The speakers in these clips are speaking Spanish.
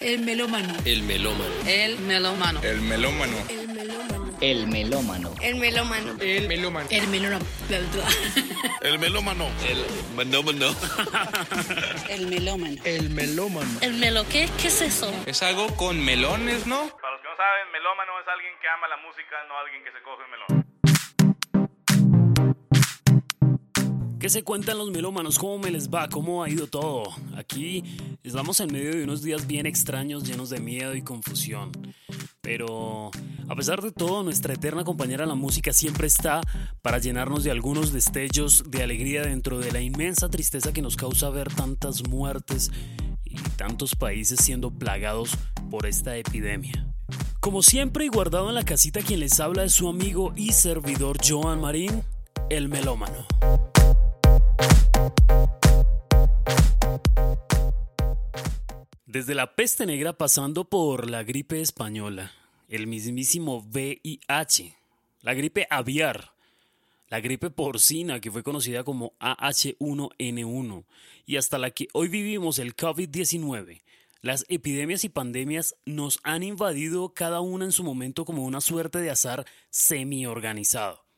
El melómano. El melómano. El melómano. El melómano. El melómano. El melómano. El melómano. El melómano. El melómano. El melómano. El melómano. El melómano. El melómano. ¿El melo qué? ¿Qué es eso? Es algo con melones, ¿no? Para los que no saben, melómano es alguien que ama la música, no alguien que se coge un melón. ¿Qué se cuentan los melómanos? ¿Cómo me les va? ¿Cómo ha ido todo? Aquí estamos en medio de unos días bien extraños, llenos de miedo y confusión. Pero a pesar de todo, nuestra eterna compañera la música siempre está para llenarnos de algunos destellos de alegría dentro de la inmensa tristeza que nos causa ver tantas muertes y tantos países siendo plagados por esta epidemia. Como siempre y guardado en la casita quien les habla es su amigo y servidor Joan Marín, el melómano. Desde la peste negra pasando por la gripe española, el mismísimo VIH, la gripe aviar, la gripe porcina que fue conocida como AH1N1 y hasta la que hoy vivimos el COVID-19, las epidemias y pandemias nos han invadido cada una en su momento como una suerte de azar semi-organizado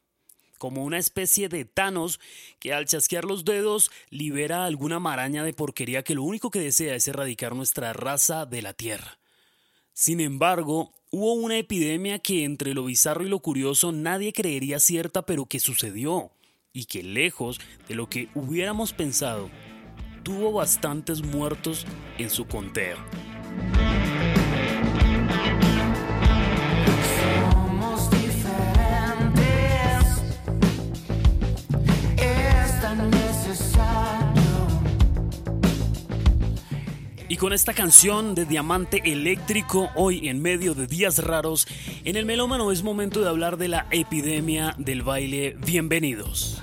como una especie de Thanos que al chasquear los dedos libera alguna maraña de porquería que lo único que desea es erradicar nuestra raza de la Tierra. Sin embargo, hubo una epidemia que entre lo bizarro y lo curioso nadie creería cierta pero que sucedió y que lejos de lo que hubiéramos pensado, tuvo bastantes muertos en su conteo. Con esta canción de Diamante Eléctrico, hoy en medio de días raros, en el melómano es momento de hablar de la epidemia del baile. Bienvenidos.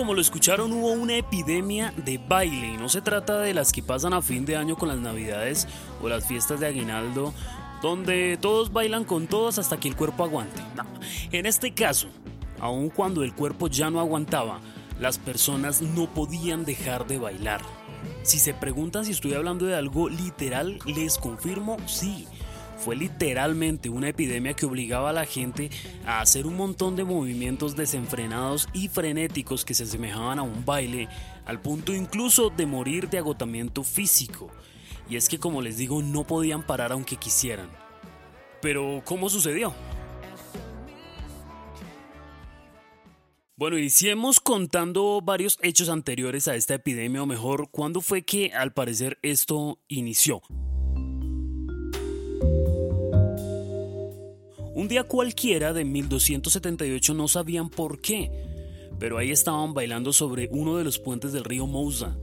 Como lo escucharon hubo una epidemia de baile y no se trata de las que pasan a fin de año con las navidades o las fiestas de aguinaldo donde todos bailan con todos hasta que el cuerpo aguante. En este caso, aun cuando el cuerpo ya no aguantaba, las personas no podían dejar de bailar. Si se preguntan si estoy hablando de algo literal, les confirmo sí fue literalmente una epidemia que obligaba a la gente a hacer un montón de movimientos desenfrenados y frenéticos que se asemejaban a un baile, al punto incluso de morir de agotamiento físico. Y es que como les digo, no podían parar aunque quisieran. Pero, ¿cómo sucedió? Bueno, iniciemos contando varios hechos anteriores a esta epidemia, o mejor, ¿cuándo fue que al parecer esto inició? Un día cualquiera de 1278 no sabían por qué, pero ahí estaban bailando sobre uno de los puentes del río Mousa.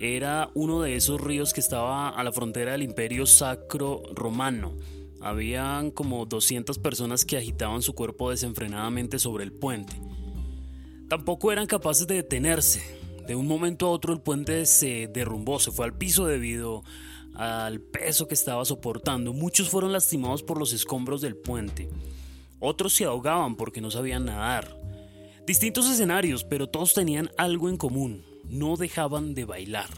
Era uno de esos ríos que estaba a la frontera del imperio sacro romano. Habían como 200 personas que agitaban su cuerpo desenfrenadamente sobre el puente. Tampoco eran capaces de detenerse. De un momento a otro el puente se derrumbó, se fue al piso debido al peso que estaba soportando. Muchos fueron lastimados por los escombros del puente. Otros se ahogaban porque no sabían nadar. Distintos escenarios, pero todos tenían algo en común. No dejaban de bailar.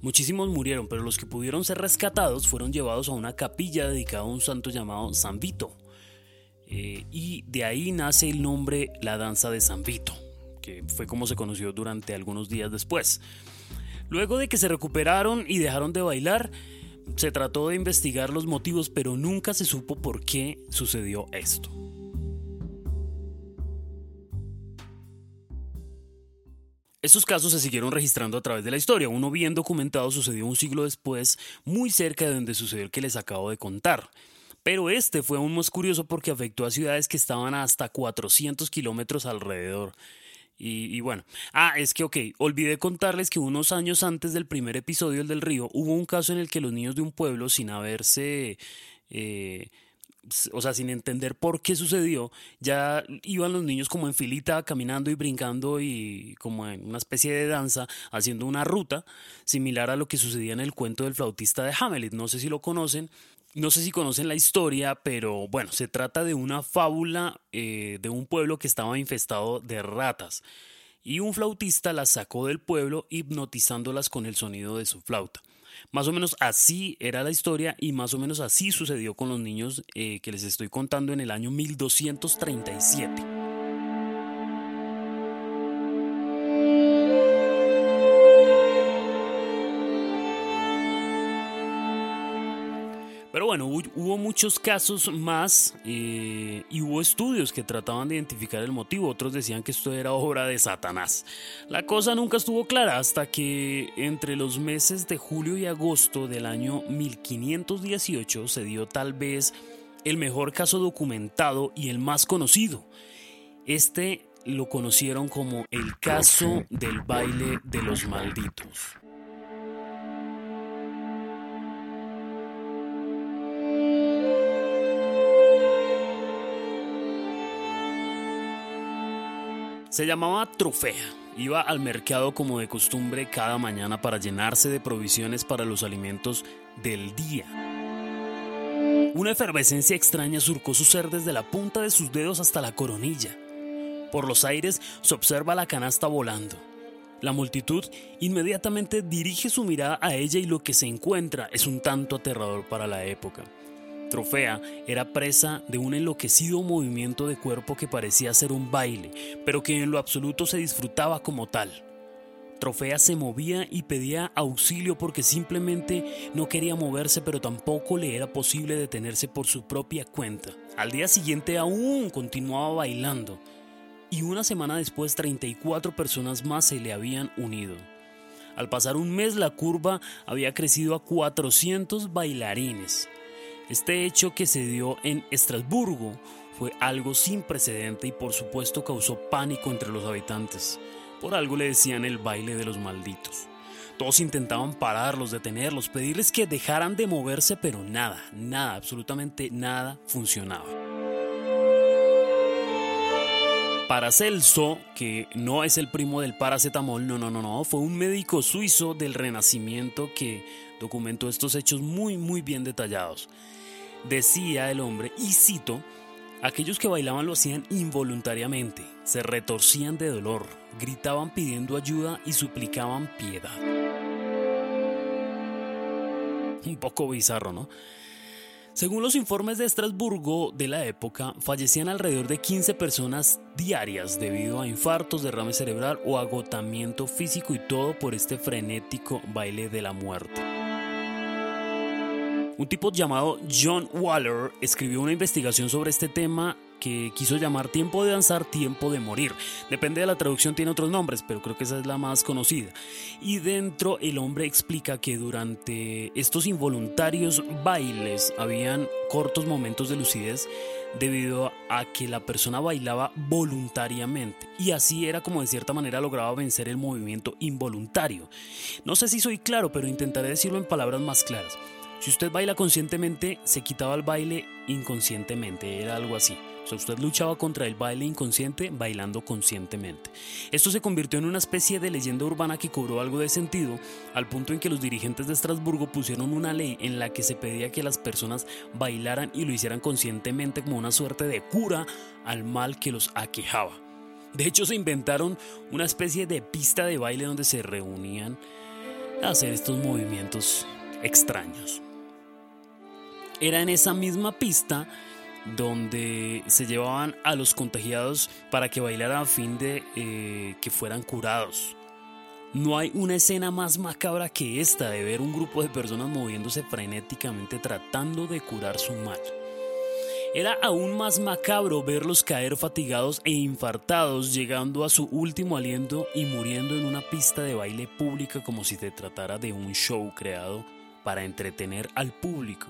Muchísimos murieron, pero los que pudieron ser rescatados fueron llevados a una capilla dedicada a un santo llamado San Vito. Eh, y de ahí nace el nombre La Danza de San Vito, que fue como se conoció durante algunos días después. Luego de que se recuperaron y dejaron de bailar, se trató de investigar los motivos, pero nunca se supo por qué sucedió esto. Estos casos se siguieron registrando a través de la historia. Uno bien documentado sucedió un siglo después, muy cerca de donde sucedió el que les acabo de contar. Pero este fue aún más curioso porque afectó a ciudades que estaban hasta 400 kilómetros alrededor. Y, y, bueno, ah, es que ok, olvidé contarles que unos años antes del primer episodio, el del río, hubo un caso en el que los niños de un pueblo, sin haberse... Eh, o sea, sin entender por qué sucedió, ya iban los niños como en filita, caminando y brincando y como en una especie de danza, haciendo una ruta similar a lo que sucedía en el cuento del flautista de Hamlet. No sé si lo conocen, no sé si conocen la historia, pero bueno, se trata de una fábula eh, de un pueblo que estaba infestado de ratas. Y un flautista las sacó del pueblo hipnotizándolas con el sonido de su flauta. Más o menos así era la historia y más o menos así sucedió con los niños eh, que les estoy contando en el año 1237. Pero bueno, hubo muchos casos más eh, y hubo estudios que trataban de identificar el motivo. Otros decían que esto era obra de Satanás. La cosa nunca estuvo clara hasta que entre los meses de julio y agosto del año 1518 se dio tal vez el mejor caso documentado y el más conocido. Este lo conocieron como el caso del baile de los malditos. Se llamaba Trofea. Iba al mercado como de costumbre cada mañana para llenarse de provisiones para los alimentos del día. Una efervescencia extraña surcó su ser desde la punta de sus dedos hasta la coronilla. Por los aires se observa la canasta volando. La multitud inmediatamente dirige su mirada a ella y lo que se encuentra es un tanto aterrador para la época. Trofea era presa de un enloquecido movimiento de cuerpo que parecía ser un baile, pero que en lo absoluto se disfrutaba como tal. Trofea se movía y pedía auxilio porque simplemente no quería moverse, pero tampoco le era posible detenerse por su propia cuenta. Al día siguiente aún continuaba bailando y una semana después 34 personas más se le habían unido. Al pasar un mes la curva había crecido a 400 bailarines. Este hecho que se dio en Estrasburgo fue algo sin precedente y por supuesto causó pánico entre los habitantes. Por algo le decían el baile de los malditos. Todos intentaban pararlos, detenerlos, pedirles que dejaran de moverse, pero nada, nada, absolutamente nada funcionaba. Paracelso, que no es el primo del paracetamol, no, no, no, no, fue un médico suizo del Renacimiento que documentó estos hechos muy, muy bien detallados. Decía el hombre, y cito, aquellos que bailaban lo hacían involuntariamente, se retorcían de dolor, gritaban pidiendo ayuda y suplicaban piedad. Un poco bizarro, ¿no? Según los informes de Estrasburgo de la época, fallecían alrededor de 15 personas diarias debido a infartos, derrame cerebral o agotamiento físico y todo por este frenético baile de la muerte. Un tipo llamado John Waller escribió una investigación sobre este tema que quiso llamar tiempo de danzar, tiempo de morir. Depende de la traducción, tiene otros nombres, pero creo que esa es la más conocida. Y dentro el hombre explica que durante estos involuntarios bailes habían cortos momentos de lucidez debido a que la persona bailaba voluntariamente y así era como de cierta manera lograba vencer el movimiento involuntario. No sé si soy claro, pero intentaré decirlo en palabras más claras. Si usted baila conscientemente, se quitaba el baile inconscientemente, era algo así. O sea, usted luchaba contra el baile inconsciente bailando conscientemente. Esto se convirtió en una especie de leyenda urbana que cobró algo de sentido, al punto en que los dirigentes de Estrasburgo pusieron una ley en la que se pedía que las personas bailaran y lo hicieran conscientemente como una suerte de cura al mal que los aquejaba. De hecho, se inventaron una especie de pista de baile donde se reunían a hacer estos movimientos extraños. Era en esa misma pista donde se llevaban a los contagiados para que bailaran a fin de eh, que fueran curados. No hay una escena más macabra que esta de ver un grupo de personas moviéndose frenéticamente tratando de curar su mal. Era aún más macabro verlos caer fatigados e infartados, llegando a su último aliento y muriendo en una pista de baile pública como si se tratara de un show creado para entretener al público.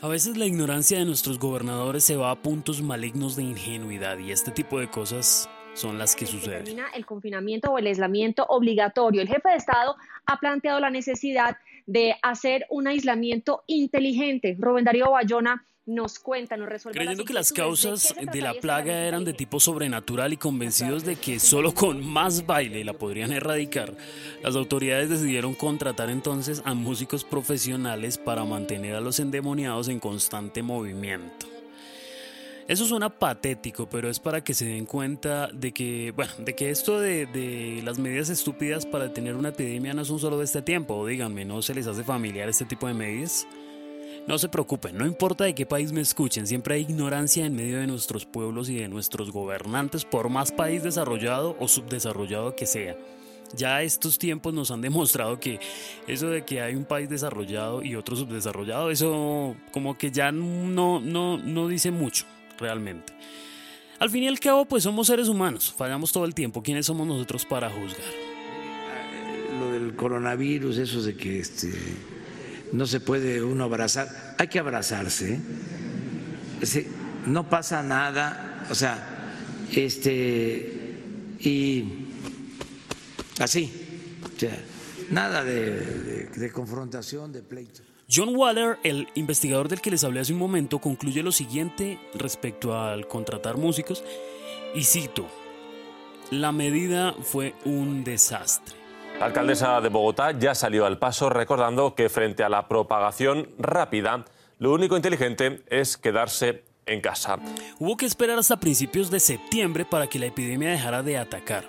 A veces la ignorancia de nuestros gobernadores se va a puntos malignos de ingenuidad y este tipo de cosas son las que suceden. El confinamiento o el aislamiento obligatorio. El jefe de Estado ha planteado la necesidad de hacer un aislamiento inteligente. Rubén Darío Bayona nos cuenta, nos resuelve. Creyendo que las causas de la plaga eran de tipo sobrenatural y convencidos de que solo con más baile la podrían erradicar, las autoridades decidieron contratar entonces a músicos profesionales para mantener a los endemoniados en constante movimiento. Eso suena patético, pero es para que se den cuenta de que, bueno, de que esto de, de, las medidas estúpidas para detener una epidemia no son solo de este tiempo. Díganme, ¿no se les hace familiar este tipo de medidas? No se preocupen, no importa de qué país me escuchen, siempre hay ignorancia en medio de nuestros pueblos y de nuestros gobernantes, por más país desarrollado o subdesarrollado que sea. Ya estos tiempos nos han demostrado que eso de que hay un país desarrollado y otro subdesarrollado, eso como que ya no, no, no dice mucho realmente. Al fin y al cabo, pues somos seres humanos, fallamos todo el tiempo. ¿Quiénes somos nosotros para juzgar? Lo del coronavirus, eso de que este no se puede uno abrazar, hay que abrazarse, no pasa nada, o sea, este, y así, o sea, nada de, confrontación, de pleito. John Waller, el investigador del que les hablé hace un momento, concluye lo siguiente respecto al contratar músicos, y cito, la medida fue un desastre. La alcaldesa de Bogotá ya salió al paso recordando que frente a la propagación rápida, lo único inteligente es quedarse en casa. Hubo que esperar hasta principios de septiembre para que la epidemia dejara de atacar.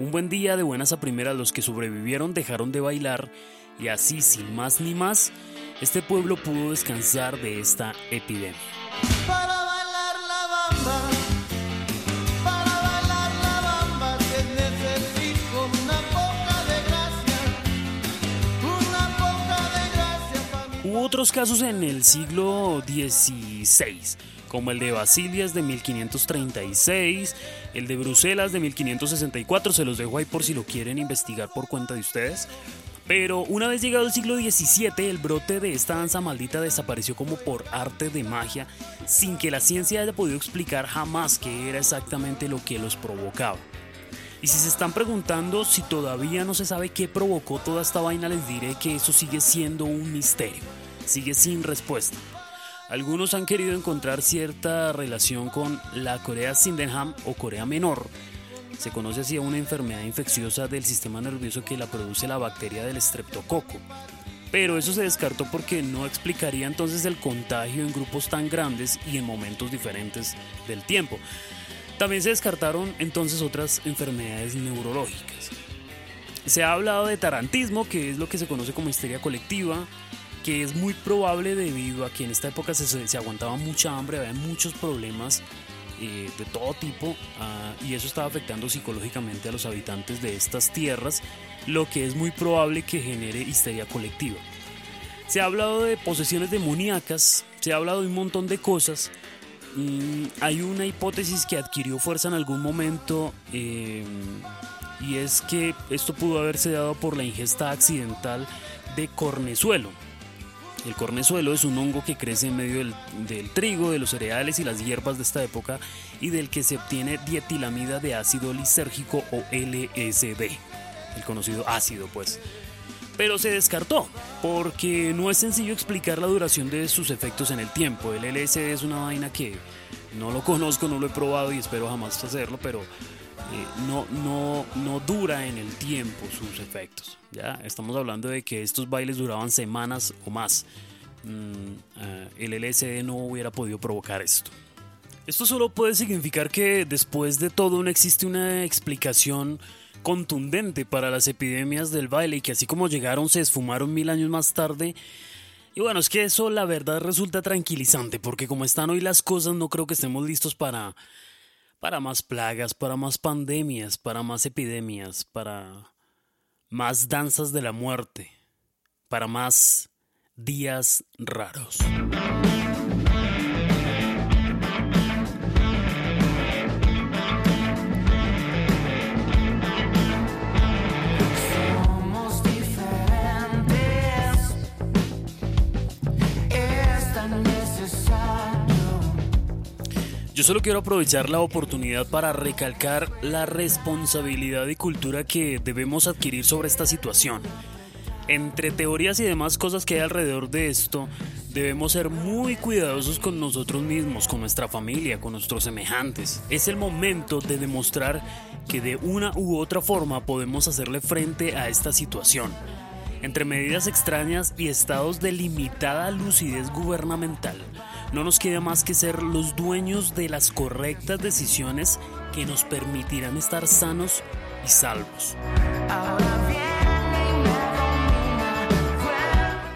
Un buen día de buenas a primeras los que sobrevivieron dejaron de bailar y así sin más ni más, este pueblo pudo descansar de esta epidemia. otros casos en el siglo XVI, como el de Basilias de 1536, el de Bruselas de 1564, se los dejo ahí por si lo quieren investigar por cuenta de ustedes. Pero una vez llegado el siglo XVII, el brote de esta danza maldita desapareció como por arte de magia, sin que la ciencia haya podido explicar jamás qué era exactamente lo que los provocaba. Y si se están preguntando si todavía no se sabe qué provocó toda esta vaina, les diré que eso sigue siendo un misterio sigue sin respuesta. Algunos han querido encontrar cierta relación con la Corea Sydenham o Corea Menor. Se conoce así a una enfermedad infecciosa del sistema nervioso que la produce la bacteria del estreptococo. Pero eso se descartó porque no explicaría entonces el contagio en grupos tan grandes y en momentos diferentes del tiempo. También se descartaron entonces otras enfermedades neurológicas. Se ha hablado de tarantismo, que es lo que se conoce como histeria colectiva, que es muy probable debido a que en esta época se, aguantaba mucha hambre, había muchos problemas eh, de todo tipo ah, y eso estaba afectando psicológicamente a los habitantes de estas tierras, lo que es muy probable que genere histeria colectiva. Se ha hablado de posesiones demoníacas, se ha hablado de un montón de cosas. Mm, hay una hipótesis que adquirió fuerza en algún momento eh, y es que esto pudo haberse dado por la ingesta accidental de cornezuelo, el cornezuelo es un hongo que crece en medio del, trigo, de los cereales y las hierbas de esta época y del que se obtiene dietilamida de ácido lisérgico o LSD, el conocido ácido pues. Pero se descartó, porque no es sencillo explicar la duración de sus efectos en el tiempo. El LSD es una vaina que no lo conozco, no lo he probado y espero jamás hacerlo, pero eh, no, no, no dura en el tiempo sus efectos. ¿ya? Estamos hablando de que estos bailes duraban semanas o más. Mm, eh, el LSD no hubiera podido provocar esto. Esto solo puede significar que después de todo no existe una explicación contundente para las epidemias del baile y que así como llegaron se esfumaron mil años más tarde. Y bueno, es que eso la verdad resulta tranquilizante porque como están hoy las cosas no creo que estemos listos para para más plagas, para más pandemias, para más epidemias, para más danzas de la muerte, para más días raros. Yo solo quiero aprovechar la oportunidad para recalcar la responsabilidad y cultura que debemos adquirir sobre esta situación. Entre teorías y demás cosas que hay alrededor de esto, debemos ser muy cuidadosos con nosotros mismos, con nuestra familia, con nuestros semejantes. Es el momento de demostrar que de una u otra forma podemos hacerle frente a esta situación. Entre medidas extrañas y estados de limitada lucidez gubernamental, no nos queda más que ser los dueños de las correctas decisiones que nos permitirán estar sanos y salvos.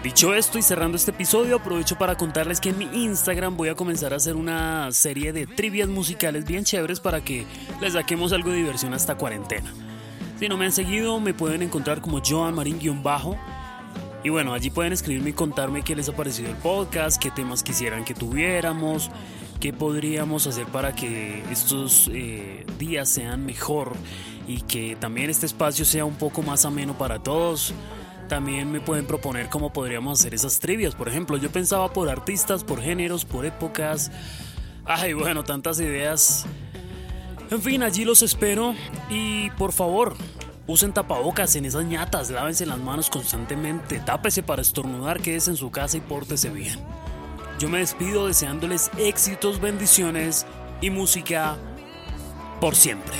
Dicho esto y cerrando este episodio, aprovecho para contarles que en mi Instagram voy a comenzar a hacer una serie de trivias musicales bien chéveres para que les saquemos algo de diversión hasta cuarentena. Si no me han seguido, me pueden encontrar como Joan Marín-bajo y bueno, allí pueden escribirme y contarme qué les ha parecido el podcast, qué temas quisieran que tuviéramos, qué podríamos hacer para que estos eh, días sean mejor y que también este espacio sea un poco más ameno para todos. También me pueden proponer cómo podríamos hacer esas trivias. Por ejemplo, yo pensaba por artistas, por géneros, por épocas. Ay, bueno, tantas ideas. En fin, allí los espero y por favor, Usen tapabocas en esas ñatas, lávense las manos constantemente, tápese para estornudar, quédese en su casa y pórtese bien. Yo me despido deseándoles éxitos, bendiciones y música por siempre.